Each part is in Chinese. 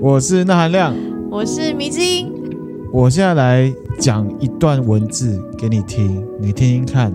我是那含亮，我是迷之音。我现在来讲一段文字给你听，你听听看。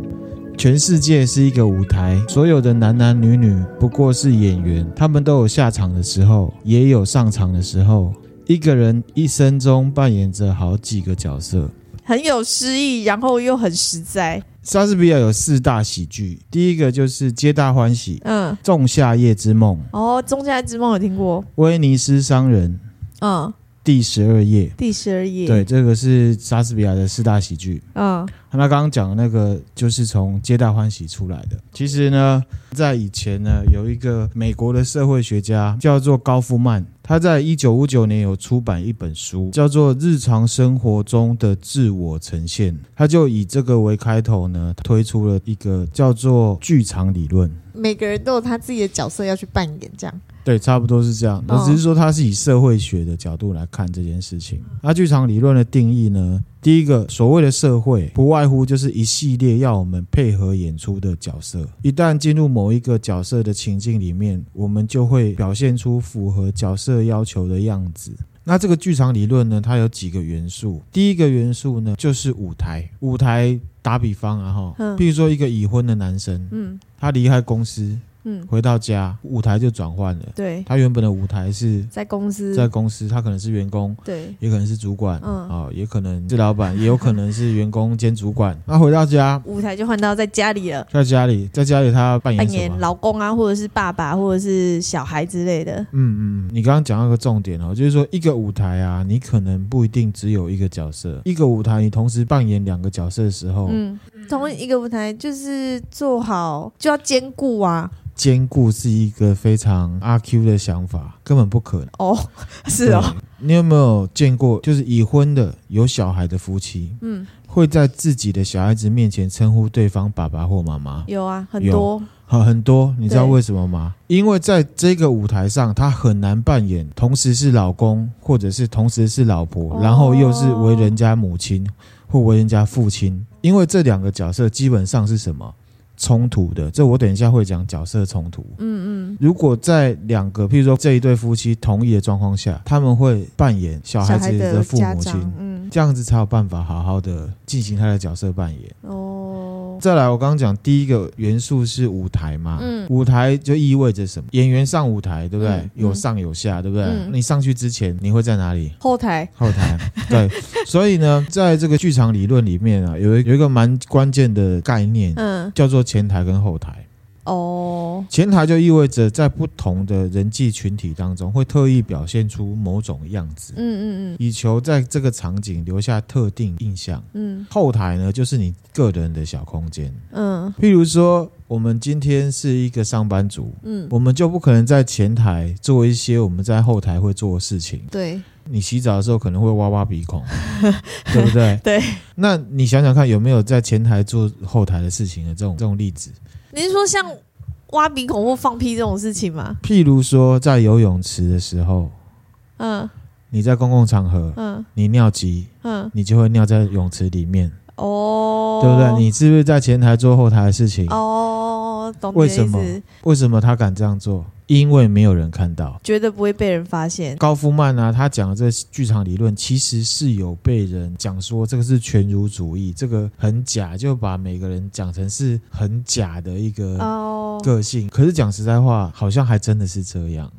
全世界是一个舞台，所有的男男女女不过是演员，他们都有下场的时候，也有上场的时候。一个人一生中扮演着好几个角色，很有诗意，然后又很实在。莎士比亚有四大喜剧，第一个就是《皆大欢喜》，嗯，《仲夏夜之梦》。哦，《仲夏夜之梦》有听过，《威尼斯商人》。嗯。第十二页，第十二页，对，这个是莎士比亚的四大喜剧。嗯，那刚刚讲的那个就是从皆大欢喜出来的。其实呢，在以前呢，有一个美国的社会学家叫做高夫曼，他在一九五九年有出版一本书，叫做《日常生活中的自我呈现》。他就以这个为开头呢，推出了一个叫做剧场理论。每个人都有他自己的角色要去扮演，这样。对，差不多是这样。我只是说，他是以社会学的角度来看这件事情。那剧场理论的定义呢？第一个，所谓的社会，不外乎就是一系列要我们配合演出的角色。一旦进入某一个角色的情境里面，我们就会表现出符合角色要求的样子。那这个剧场理论呢，它有几个元素。第一个元素呢，就是舞台。舞台打比方啊，哈，比如说一个已婚的男生，嗯，他离开公司。嗯，回到家，舞台就转换了。对，他原本的舞台是在公司，在公司，他可能是员工，对，也可能是主管，嗯，哦，也可能是老板，也有可能是员工兼主管。那回到家，舞台就换到在家里了。在家里，在家里，他扮演？扮演老公啊，或者是爸爸，或者是小孩之类的。嗯嗯，你刚刚讲到一个重点哦，就是说一个舞台啊，你可能不一定只有一个角色。一个舞台，你同时扮演两个角色的时候，嗯，同一个舞台就是做好就要兼顾啊。兼顾是一个非常阿 Q 的想法，根本不可能哦。是哦，你有没有见过，就是已婚的有小孩的夫妻，嗯，会在自己的小孩子面前称呼对方爸爸或妈妈？有啊，很多，好很多。你知道为什么吗？因为在这个舞台上，他很难扮演同时是老公，或者是同时是老婆，然后又是为人家母亲或为人家父亲，因为这两个角色基本上是什么？冲突的，这我等一下会讲角色冲突。嗯嗯，如果在两个，譬如说这一对夫妻同意的状况下，他们会扮演小孩子的父母亲，嗯，这样子才有办法好好的进行他的角色扮演。哦，再来，我刚刚讲第一个元素是舞台嘛，嗯，舞台就意味着什么？演员上舞台，对不对？嗯、有上有下，对不对？嗯、你上去之前，你会在哪里？后台，后台，对。所以呢，在这个剧场理论里面啊，有一有一个蛮关键的概念，嗯，叫做。前台跟后台哦，前台就意味着在不同的人际群体当中，会特意表现出某种样子，嗯嗯嗯，以求在这个场景留下特定印象。嗯，后台呢，就是你个人的小空间。嗯，譬如说，我们今天是一个上班族，嗯，我们就不可能在前台做一些我们在后台会做的事情。对，你洗澡的时候可能会挖挖鼻孔，对不对？对。那你想想看，有没有在前台做后台的事情的这种这种例子？你是说像挖鼻孔或放屁这种事情吗？譬如说在游泳池的时候，嗯，你在公共场合，嗯，你尿急，嗯，你就会尿在泳池里面，哦，对不对？你是不是在前台做后台的事情？哦，懂。为什么？为什么他敢这样做？因为没有人看到，绝对不会被人发现。高夫曼啊，他讲的这剧场理论，其实是有被人讲说这个是全儒主义，这个很假，就把每个人讲成是很假的一个个性。Oh. 可是讲实在话，好像还真的是这样。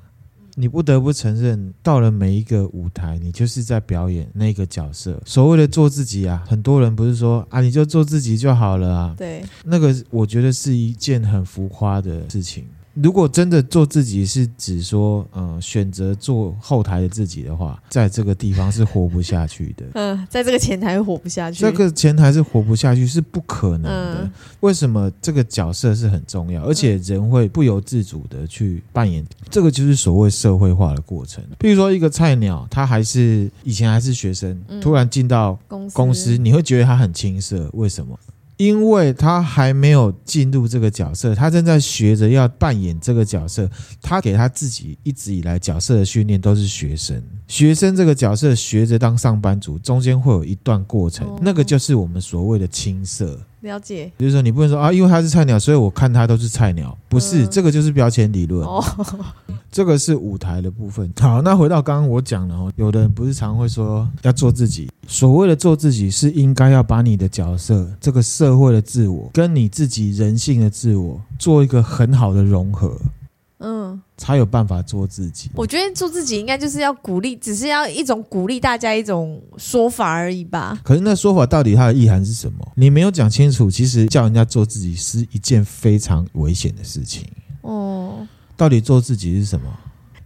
你不得不承认，到了每一个舞台，你就是在表演那个角色。所谓的做自己啊，很多人不是说啊，你就做自己就好了啊。对，那个我觉得是一件很浮夸的事情。如果真的做自己是指说，嗯、呃，选择做后台的自己的话，在这个地方是活不下去的。嗯，在这个前台活不下去。这个前台是活不下去，是不可能的。嗯、为什么？这个角色是很重要，而且人会不由自主的去扮演。这个就是所谓社会化的过程。比如说，一个菜鸟，他还是以前还是学生，突然进到公司，公司，你会觉得他很青涩。为什么？因为他还没有进入这个角色，他正在学着要扮演这个角色。他给他自己一直以来角色的训练都是学生，学生这个角色学着当上班族，中间会有一段过程，那个就是我们所谓的青涩。了解。比如说，你不能说啊，因为他是菜鸟，所以我看他都是菜鸟，不是、嗯、这个就是标签理论。哦，这个是舞台的部分。好，那回到刚刚我讲的哦，有的人不是常会说要做自己。所谓的做自己，是应该要把你的角色、这个社会的自我跟你自己人性的自我做一个很好的融合。嗯，才有办法做自己。我觉得做自己应该就是要鼓励，只是要一种鼓励大家一种说法而已吧。可是那说法到底它的意涵是什么？你没有讲清楚。其实叫人家做自己是一件非常危险的事情。哦，到底做自己是什么？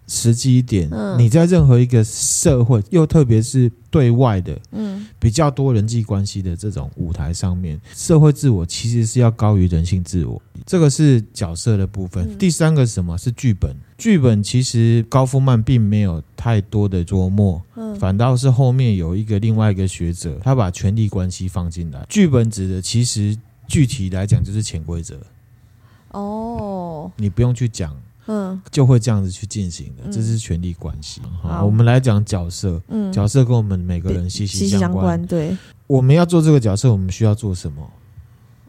实际一点，嗯、你在任何一个社会，又特别是对外的，嗯，比较多人际关系的这种舞台上面，社会自我其实是要高于人性自我。这个是角色的部分。嗯、第三个是什么？是剧本。剧本其实高夫曼并没有太多的琢磨，嗯，反倒是后面有一个另外一个学者，他把权力关系放进来。剧本指的其实具体来讲就是潜规则。哦，你不用去讲。嗯，就会这样子去进行的，这是权力关系。好，我们来讲角色。嗯，角色跟我们每个人息息相关。对，我们要做这个角色，我们需要做什么？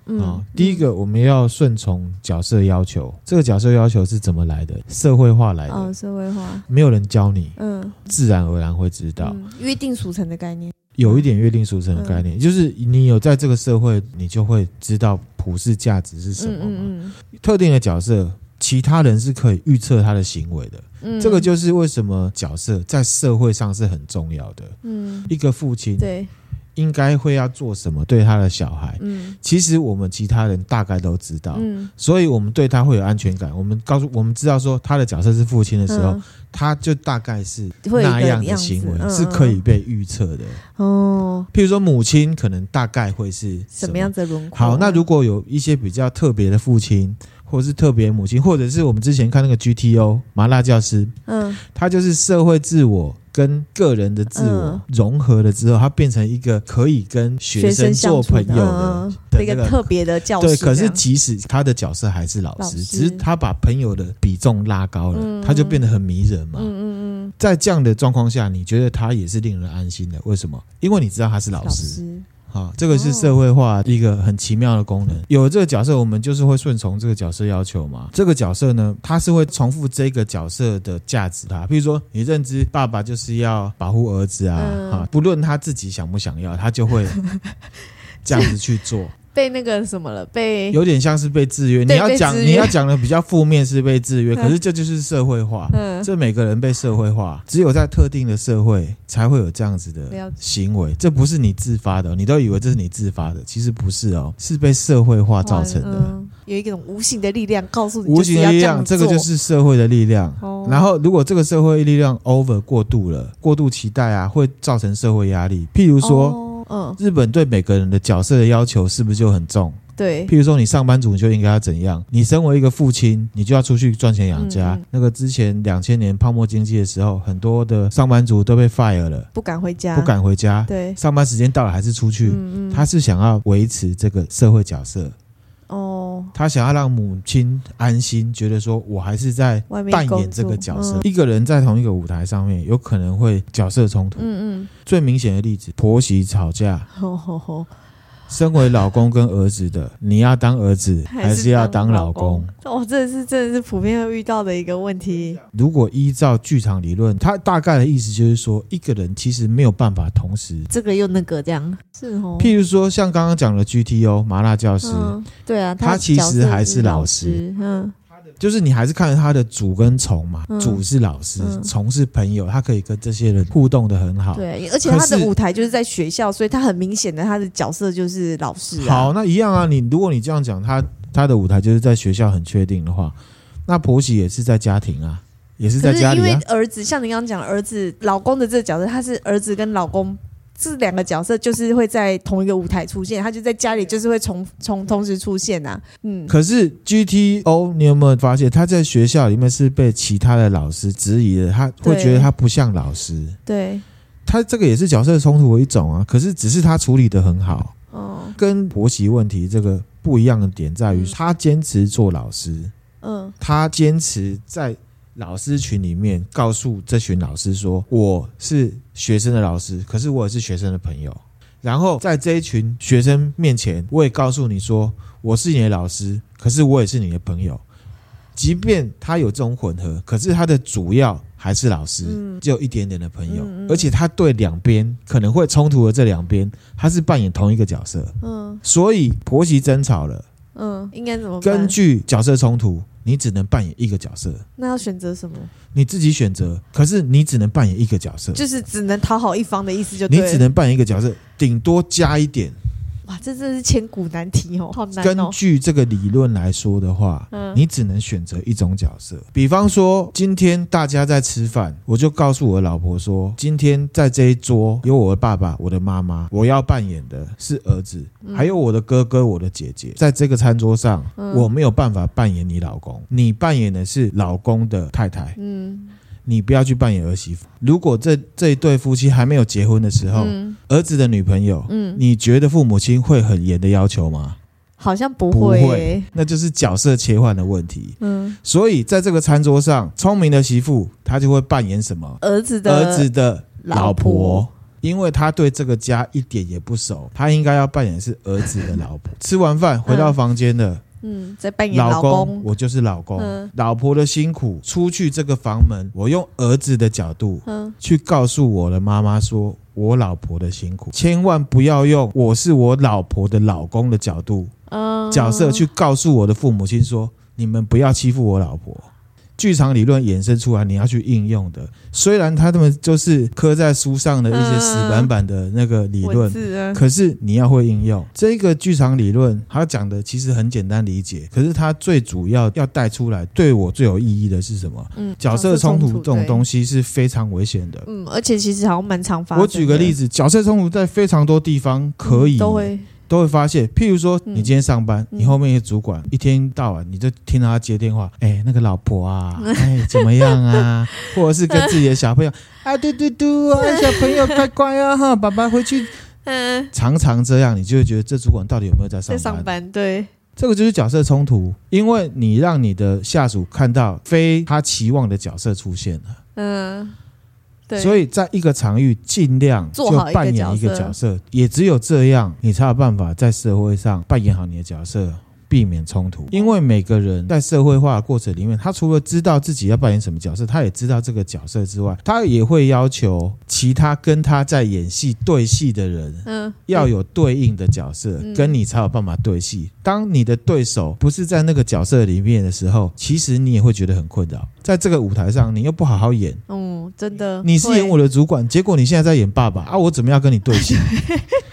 嗯，第一个，我们要顺从角色要求。这个角色要求是怎么来的？社会化来的。哦，社会化，没有人教你，嗯，自然而然会知道。约定俗成的概念，有一点约定俗成的概念，就是你有在这个社会，你就会知道普世价值是什么嘛。特定的角色。其他人是可以预测他的行为的，嗯，这个就是为什么角色在社会上是很重要的。嗯，一个父亲对应该会要做什么对他的小孩，嗯，其实我们其他人大概都知道，嗯，所以我们对他会有安全感。我们告诉我们知道说他的角色是父亲的时候，他就大概是那样的行为是可以被预测的。哦，譬如说母亲可能大概会是什么样子的轮廓？好，那如果有一些比较特别的父亲。或是特别母亲，或者是我们之前看那个 GTO 麻辣教师，嗯，他就是社会自我跟个人的自我融合了之后，他变成一个可以跟学生做朋友的一个特别的教师。对，可是即使他的角色还是老师，只是他把朋友的比重拉高了，他就变得很迷人嘛。嗯嗯嗯，在这样的状况下，你觉得他也是令人安心的？为什么？因为你知道他是老师。好，这个是社会化一个很奇妙的功能。有了这个角色，我们就是会顺从这个角色要求嘛。这个角色呢，他是会重复这个角色的价值。他，比如说，你认知爸爸就是要保护儿子啊，哈，不论他自己想不想要，他就会这样子去做。被那个什么了？被有点像是被制约。你要讲你要讲的比较负面是被制约，可是这就是社会化。嗯，这每个人被社会化，只有在特定的社会才会有这样子的行为。这不是你自发的，你都以为这是你自发的，其实不是哦，是被社会化造成的。有一种无形的力量告诉你，无形的力量，这个就是社会的力量。然后，如果这个社会力量 over 过度了，过度期待啊，会造成社会压力。譬如说。嗯，日本对每个人的角色的要求是不是就很重？对，譬如说你上班族你就应该要怎样？你身为一个父亲，你就要出去赚钱养家。嗯、那个之前两千年泡沫经济的时候，很多的上班族都被 fire 了，不敢回家，不敢回家。对，上班时间到了还是出去。嗯嗯，他是想要维持这个社会角色。哦，他想要让母亲安心，觉得说我还是在扮演这个角色。一个人在同一个舞台上面，有可能会角色冲突。嗯嗯，最明显的例子，婆媳吵架。身为老公跟儿子的，你要当儿子还是要当老公？哦，这是真的是普遍会遇到的一个问题。如果依照剧场理论，他大概的意思就是说，一个人其实没有办法同时这个又那个这样。是哦。譬如说，像刚刚讲的 GTO 麻辣教师，嗯、对啊，他其实还是老师。嗯。就是你还是看着他的主跟从嘛，嗯、主是老师，从、嗯、是朋友，他可以跟这些人互动的很好。对，而且他的舞台就是在学校，所以他很明显的他的角色就是老师、啊。好，那一样啊，你如果你这样讲，他他的舞台就是在学校很确定的话，那婆媳也是在家庭啊，也是在家里、啊。因为儿子像你刚刚讲儿子老公的这个角色，他是儿子跟老公。这两个角色就是会在同一个舞台出现，他就在家里就是会从从同时出现呐、啊。嗯，可是 GTO 你有没有发现他在学校里面是被其他的老师质疑的？他会觉得他不像老师。对，他这个也是角色冲突的一种啊。可是只是他处理的很好。哦，跟婆媳问题这个不一样的点在于，他坚持做老师。嗯，他坚持在。老师群里面告诉这群老师说：“我是学生的老师，可是我也是学生的朋友。然后在这一群学生面前，我也告诉你说，我是你的老师，可是我也是你的朋友。即便他有这种混合，可是他的主要还是老师，只有一点点的朋友，而且他对两边可能会冲突的这两边，他是扮演同一个角色。嗯，所以婆媳争吵了，嗯，应该怎么？根据角色冲突，你只能扮演一个角色。那要选择什么？你自己选择。可是你只能扮演一个角色，就是只能讨好一方的意思就你只能扮演一个角色，顶多加一点。哇，这真是千古难题哦，好难哦。根据这个理论来说的话，嗯，你只能选择一种角色。比方说，今天大家在吃饭，我就告诉我的老婆说，今天在这一桌有我的爸爸、我的妈妈，我要扮演的是儿子，还有我的哥哥、我的姐姐。在这个餐桌上，我没有办法扮演你老公，你扮演的是老公的太太。嗯。你不要去扮演儿媳妇。如果这这一对夫妻还没有结婚的时候，嗯、儿子的女朋友，嗯，你觉得父母亲会很严的要求吗？好像不会，不会，那就是角色切换的问题。嗯，所以在这个餐桌上，聪明的媳妇她就会扮演什么？儿子的儿子的老婆，老婆，因为她对这个家一点也不熟，她应该要扮演是儿子的老婆。吃完饭回到房间了。嗯嗯，在扮演老公，我就是老公。嗯，老婆的辛苦，出去这个房门，我用儿子的角度，嗯，去告诉我的妈妈说，我老婆的辛苦，千万不要用我是我老婆的老公的角度，嗯，角色去告诉我的父母亲说，你们不要欺负我老婆。剧场理论衍生出来，你要去应用的。虽然他们就是刻在书上的一些死板板的那个理论，可是你要会应用这个剧场理论。他讲的其实很简单理解，可是他最主要要带出来，对我最有意义的是什么？嗯，角色冲突这种东西是非常危险的。嗯，而且其实好像蛮常发生。我举个例子，角色冲突在非常多地方可以都会。都会发现，譬如说，你今天上班，嗯、你后面一个主管一天到晚你就听到他接电话，哎，那个老婆啊，哎，怎么样啊？或者是跟自己的小朋友，啊，嘟嘟嘟啊，小朋友乖乖啊，哈，爸爸回去。嗯，常常这样，你就会觉得这主管到底有没有在上班？在上班，对，这个就是角色冲突，因为你让你的下属看到非他期望的角色出现了。嗯。所以，在一个场域，尽量就扮演一个角色，也只有这样，你才有办法在社会上扮演好你的角色。避免冲突，因为每个人在社会化的过程里面，他除了知道自己要扮演什么角色，他也知道这个角色之外，他也会要求其他跟他在演戏对戏的人，嗯，要有对应的角色，跟你才有办法对戏。当你的对手不是在那个角色里面的时候，其实你也会觉得很困扰。在这个舞台上，你又不好好演，嗯，真的，你是演我的主管，结果你现在在演爸爸啊，我怎么样跟你对戏？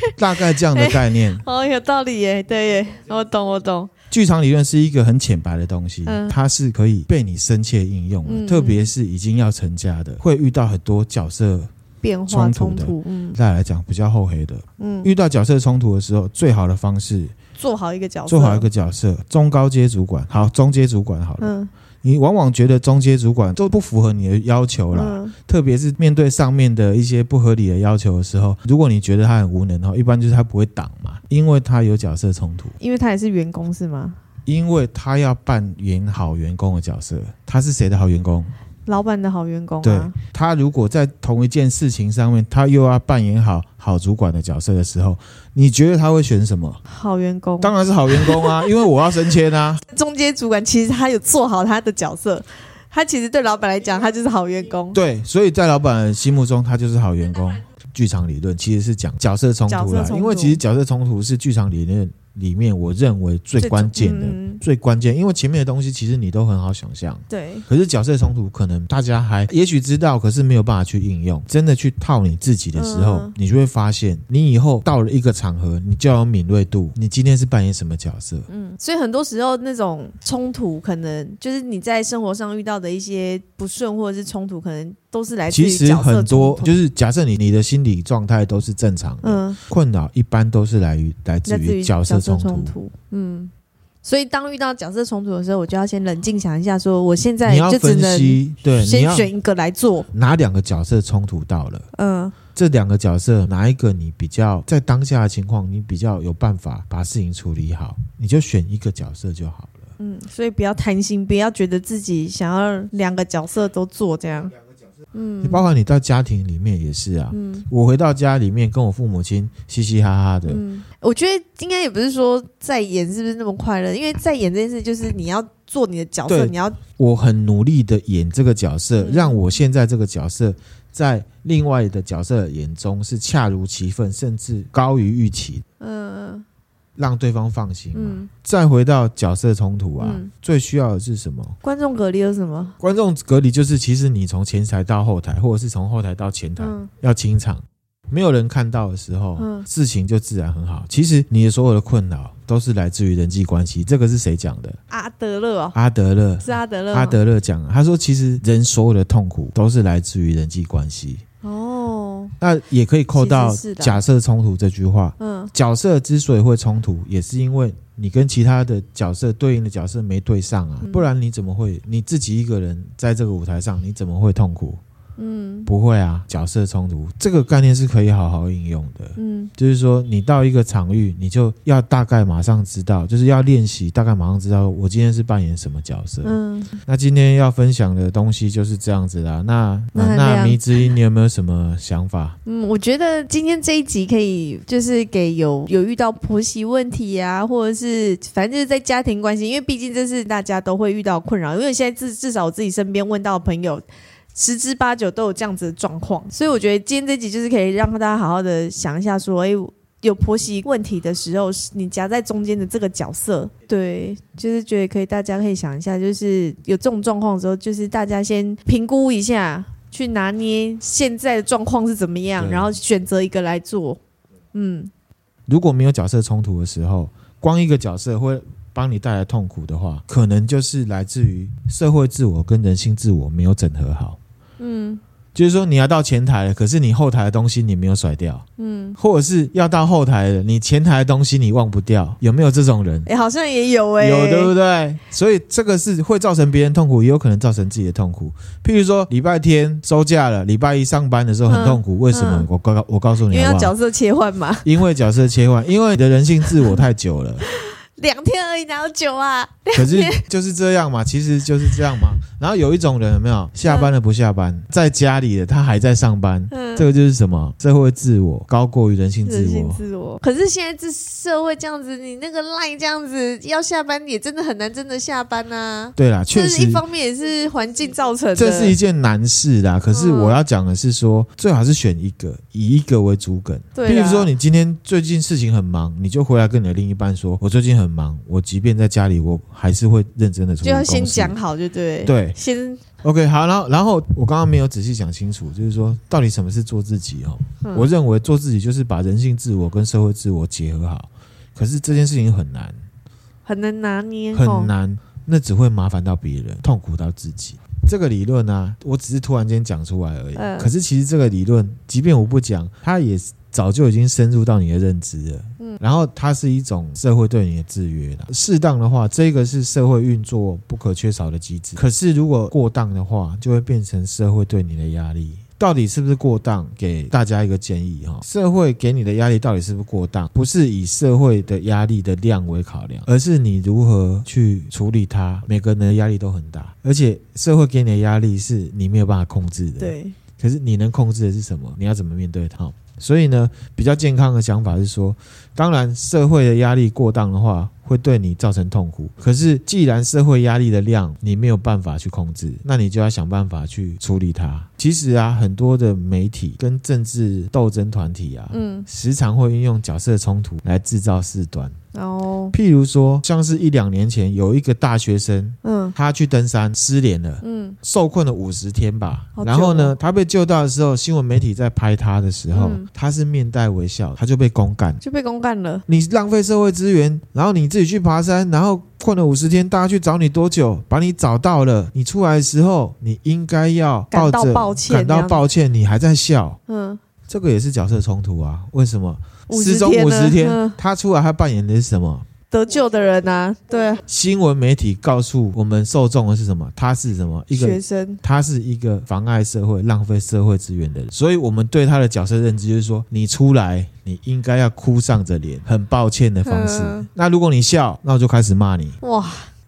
大概这样的概念。哦，有道理耶，对耶，我懂，我懂。剧场理论是一个很浅白的东西，嗯、它是可以被你深切应用的，嗯、特别是已经要成家的，会遇到很多角色变化冲突的。嗯，再来讲比较厚黑的，嗯，遇到角色冲突的时候，最好的方式做好一个角色，做好一个角色，中高阶主管，好，中阶主管好了。嗯你往往觉得中阶主管都不符合你的要求啦，嗯、特别是面对上面的一些不合理的要求的时候，如果你觉得他很无能的话，一般就是他不会挡嘛，因为他有角色冲突，因为他也是员工是吗？因为他要扮演好员工的角色，他是谁的好员工？老板的好员工啊。对，他如果在同一件事情上面，他又要扮演好好主管的角色的时候，你觉得他会选什么？好员工，当然是好员工啊，因为我要升迁啊。中间主管其实他有做好他的角色，他其实对老板来讲，他就是好员工。对，所以在老板心目中，他就是好员工。剧场理论其实是讲角色冲突啦，因为其实角色冲突是剧场理论。里面我认为最关键的、嗯、最关键，因为前面的东西其实你都很好想象，对。可是角色冲突可能大家还也许知道，可是没有办法去应用。真的去套你自己的时候，嗯、你就会发现，你以后到了一个场合，你就要有敏锐度。你今天是扮演什么角色？嗯，所以很多时候那种冲突，可能就是你在生活上遇到的一些不顺或者是冲突，可能。都是来自于其实很多，就是假设你你的心理状态都是正常的，嗯，困扰一般都是来于来自于角色冲突，嗯，所以当遇到角色冲突的时候，我就要先冷静想一下，说我现在就只能对，先选一个来做，哪两个角色冲突到了，嗯，这两个角色哪一个你比较在当下的情况，你比较有办法把事情处理好，你就选一个角色就好了，嗯，所以不要贪心，不要觉得自己想要两个角色都做这样。嗯，你包括你到家庭里面也是啊。嗯，我回到家里面跟我父母亲嘻嘻哈哈的。嗯，我觉得应该也不是说在演是不是那么快乐，因为在演这件事就是你要做你的角色，你要我很努力的演这个角色，嗯，让我现在这个角色在另外的角色眼中是恰如其分，甚至高于预期。嗯。让对方放心。嗯，再回到角色冲突啊，嗯、最需要的是什么？观众隔离有什么？观众隔离就是，其实你从前台到后台，或者是从后台到前台，嗯、要清场，没有人看到的时候，嗯、事情就自然很好。其实你的所有的困扰都是来自于人际关系。这个是谁讲的？阿德勒哦，阿德勒是阿德勒。阿德勒讲，他说，其实人所有的痛苦都是来自于人际关系。哦，那也可以扣到假设冲突这句话。嗯，角色之所以会冲突，也是因为你跟其他的角色对应的角色没对上啊，不然你怎么会你自己一个人在这个舞台上，你怎么会痛苦？嗯，不会啊，角色冲突这个概念是可以好好应用的。嗯，就是说你到一个场域，你就要大概马上知道，就是要练习，大概马上知道我今天是扮演什么角色。嗯，那今天要分享的东西就是这样子啦。那那，那迷之音，你有没有什么想法？嗯，我觉得今天这一集可以就是给有有遇到婆媳问题啊，或者是反正就是在家庭关系，因为毕竟这是大家都会遇到困扰。因为现在至至少我自己身边问到的朋友。十之八九都有这样子的状况，所以我觉得今天这集就是可以让大家好好的想一下，说，哎，有婆媳问题的时候，你夹在中间的这个角色，对，就是觉得可以，大家可以想一下，就是有这种状况的时候，就是大家先评估一下，去拿捏现在的状况是怎么样，然后选择一个来做。嗯，如果没有角色冲突的时候，光一个角色会帮你带来痛苦的话，可能就是来自于社会自我跟人性自我没有整合好。嗯，就是说你要到前台了，可是你后台的东西你没有甩掉，嗯，或者是要到后台了，你前台的东西你忘不掉，有没有这种人？哎、欸，好像也有哎、欸，有对不对？所以这个是会造成别人痛苦，也有可能造成自己的痛苦。譬如说礼拜天收假了，礼拜一上班的时候很痛苦，嗯、为什么？我告我告诉你好好，因为要角色切换嘛，因为角色切换，因为你的人性自我太久了。两天而已，哪有久啊？可是就是这样嘛，其实就是这样嘛。然后有一种人有没有下班了不下班，在家里的他还在上班，嗯，这个就是什么？社会自我高过于人性自我。人性自我。可是现在这社会这样子，你那个 line 这样子要下班也真的很难，真的下班呐、啊。对啦，确实，一方面也是环境造成的，这是一件难事啦。可是我要讲的是说，最好是选一个，以一个为主梗。对，比如说你今天最近事情很忙，你就回来跟你的另一半说，我最近很忙，我即便在家里，我还是会认真的。就要先讲好，就对。对，先。OK，好，然后，然后我刚刚没有仔细讲清楚，就是说，到底什么是做自己哦？嗯、我认为做自己就是把人性自我跟社会自我结合好，可是这件事情很难，很难拿捏，很难，那只会麻烦到别人，痛苦到自己。这个理论呢、啊，我只是突然间讲出来而已。嗯、可是其实这个理论，即便我不讲，它也早就已经深入到你的认知了。然后它是一种社会对你的制约了，适当的话，这个是社会运作不可缺少的机制。可是如果过当的话，就会变成社会对你的压力。到底是不是过当？给大家一个建议哈，社会给你的压力到底是不是过当？不是以社会的压力的量为考量，而是你如何去处理它。每个人的压力都很大，而且社会给你的压力是你没有办法控制的。对，可是你能控制的是什么？你要怎么面对它？所以呢，比较健康的想法是说，当然社会的压力过当的话，会对你造成痛苦。可是既然社会压力的量你没有办法去控制，那你就要想办法去处理它。其实啊，很多的媒体跟政治斗争团体啊，嗯，时常会运用角色冲突来制造事端。哦，譬如说，像是一两年前有一个大学生，嗯，他去登山失联了，嗯，受困了五十天吧。然后呢，他被救到的时候，新闻媒体在拍他的时候，他是面带微笑，他就被公干，就被公干了。你浪费社会资源，然后你自己去爬山，然后困了五十天，大家去找你多久？把你找到了，你出来的时候，你应该要抱着感到抱歉，感到抱歉，你还在笑，嗯，这个也是角色冲突啊？为什么？失踪五十天，他出来，他扮演的是什么？得救的人呐，对啊。新闻媒体告诉我们受众的是什么？他是什么？一个学生，他是一个妨碍社会、浪费社会资源的人。所以，我们对他的角色认知就是说，你出来，你应该要哭丧着脸，很抱歉的方式。那如果你笑，那我就开始骂你。哇，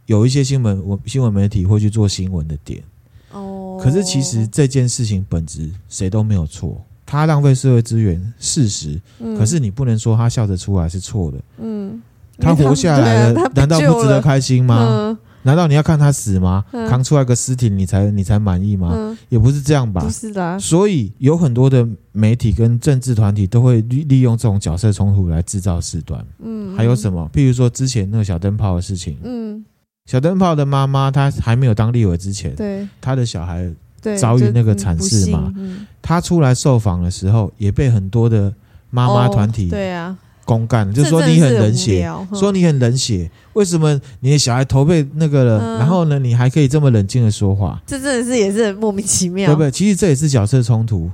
有一些新闻，我新闻媒体会去做新闻的点。哦可是其实这件事情本质谁都没有错，他浪费社会资源，事实。嗯、可是你不能说他笑着出来是错的。嗯，他活下来了，难道不值得开心吗？嗯难道你要看他死吗？嗯、扛出来个尸体，你才你才满意吗？嗯、也不是这样吧。不是的。所以有很多的媒体跟政治团体都会利利用这种角色冲突来制造事端。嗯。还有什么？譬如说之前那个小灯泡的事情。嗯。小灯泡的妈妈，她还没有当立委之前，对她的小孩遭遇那个惨事嘛。他。出来受访的时候，也被很多的妈妈团体、哦、对啊。公干，就说你很冷血，说你很冷血，为什么你的小孩头被那个了？嗯、然后呢，你还可以这么冷静的说话？这真的是也是很莫名其妙，对不对？其实这也是角色冲突。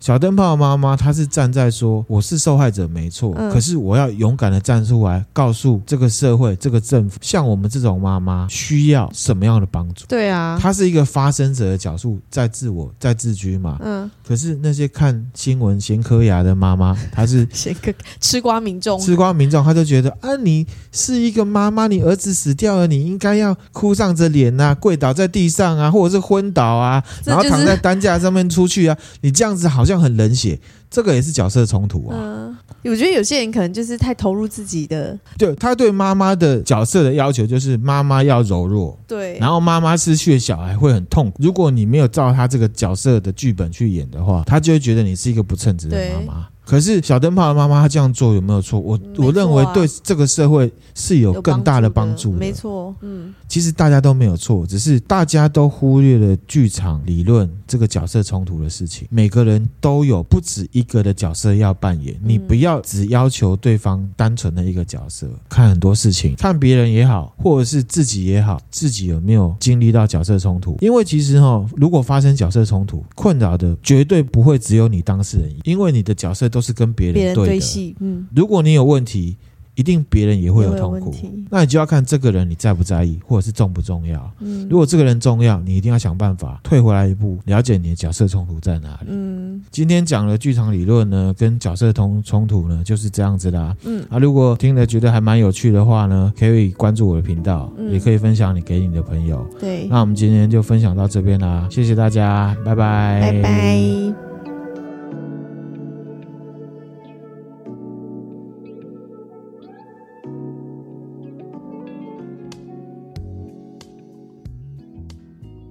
小灯泡妈妈，她是站在说我是受害者没错，嗯、可是我要勇敢的站出来，告诉这个社会、这个政府，像我们这种妈妈需要什么样的帮助？对啊，她是一个发生者的角度，在自我在自居嘛。嗯。可是那些看新闻咸嗑牙的妈妈，她是 咸嗑吃瓜民众，吃瓜民众，他就觉得啊，你是一个妈妈，你儿子死掉了，你应该要哭丧着脸呐，跪倒在地上啊，或者是昏倒啊，然后躺在担架上面出去啊，你这样子好像。这样很冷血，这个也是角色冲突啊。嗯，我觉得有些人可能就是太投入自己的。对，他对妈妈的角色的要求就是妈妈要柔弱，对，然后妈妈失去了小孩会很痛苦。如果你没有照他这个角色的剧本去演的话，他就会觉得你是一个不称职的妈妈。可是小灯泡的妈妈，她这样做有没有错？我、啊、我认为对这个社会是有更大的帮助的。没错，嗯，其实大家都没有错，只是大家都忽略了剧场理论这个角色冲突的事情。每个人都有不止一个的角色要扮演，你不要只要求对方单纯的一个角色。看很多事情，看别人也好，或者是自己也好，自己有没有经历到角色冲突？因为其实哈，如果发生角色冲突，困扰的绝对不会只有你当事人，因为你的角色都。都是跟别人对的，戏，嗯，如果你有问题，一定别人也会有痛苦，那你就要看这个人你在不在意，或者是重不重要。嗯，如果这个人重要，你一定要想办法退回来一步，了解你的角色冲突在哪里。嗯，今天讲的剧场理论呢，跟角色冲冲突呢，就是这样子啦。嗯，啊，如果听了觉得还蛮有趣的话呢，可以关注我的频道，嗯，也可以分享你给你的朋友。对，那我们今天就分享到这边啦，谢谢大家，拜拜，拜拜。